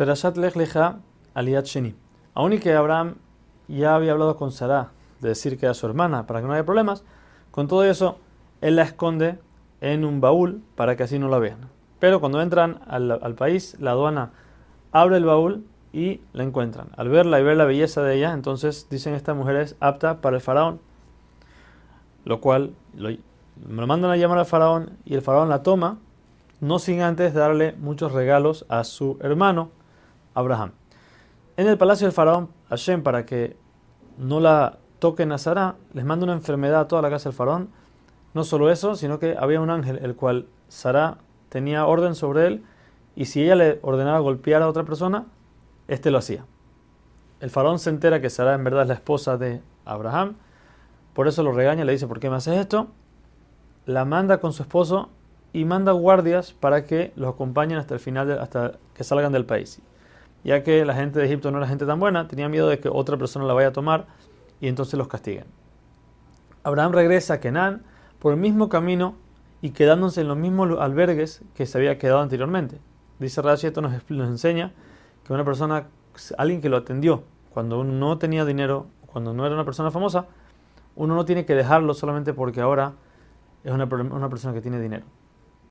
Perashat Lech Lecha Aliyat Sheni. Aún y que Abraham ya había hablado con Sarah de decir que era su hermana para que no haya problemas, con todo eso, él la esconde en un baúl para que así no la vean. Pero cuando entran al, al país, la aduana abre el baúl y la encuentran. Al verla y ver la belleza de ella, entonces dicen esta mujer es apta para el faraón. Lo cual lo, lo mandan a llamar al faraón y el faraón la toma, no sin antes darle muchos regalos a su hermano Abraham. En el palacio del faraón, Hashem, para que no la toquen a Sarah, les manda una enfermedad a toda la casa del faraón. No solo eso, sino que había un ángel, el cual Sarah tenía orden sobre él, y si ella le ordenaba golpear a otra persona, este lo hacía. El faraón se entera que Sarah en verdad es la esposa de Abraham, por eso lo regaña, le dice, ¿por qué me haces esto? La manda con su esposo y manda guardias para que los acompañen hasta el final, hasta que salgan del país. Ya que la gente de Egipto no era gente tan buena, tenía miedo de que otra persona la vaya a tomar y entonces los castiguen. Abraham regresa a Kenan por el mismo camino y quedándose en los mismos albergues que se había quedado anteriormente. Dice Rashi, esto nos, nos enseña que una persona, alguien que lo atendió cuando uno no tenía dinero, cuando no era una persona famosa, uno no tiene que dejarlo solamente porque ahora es una persona que tiene dinero.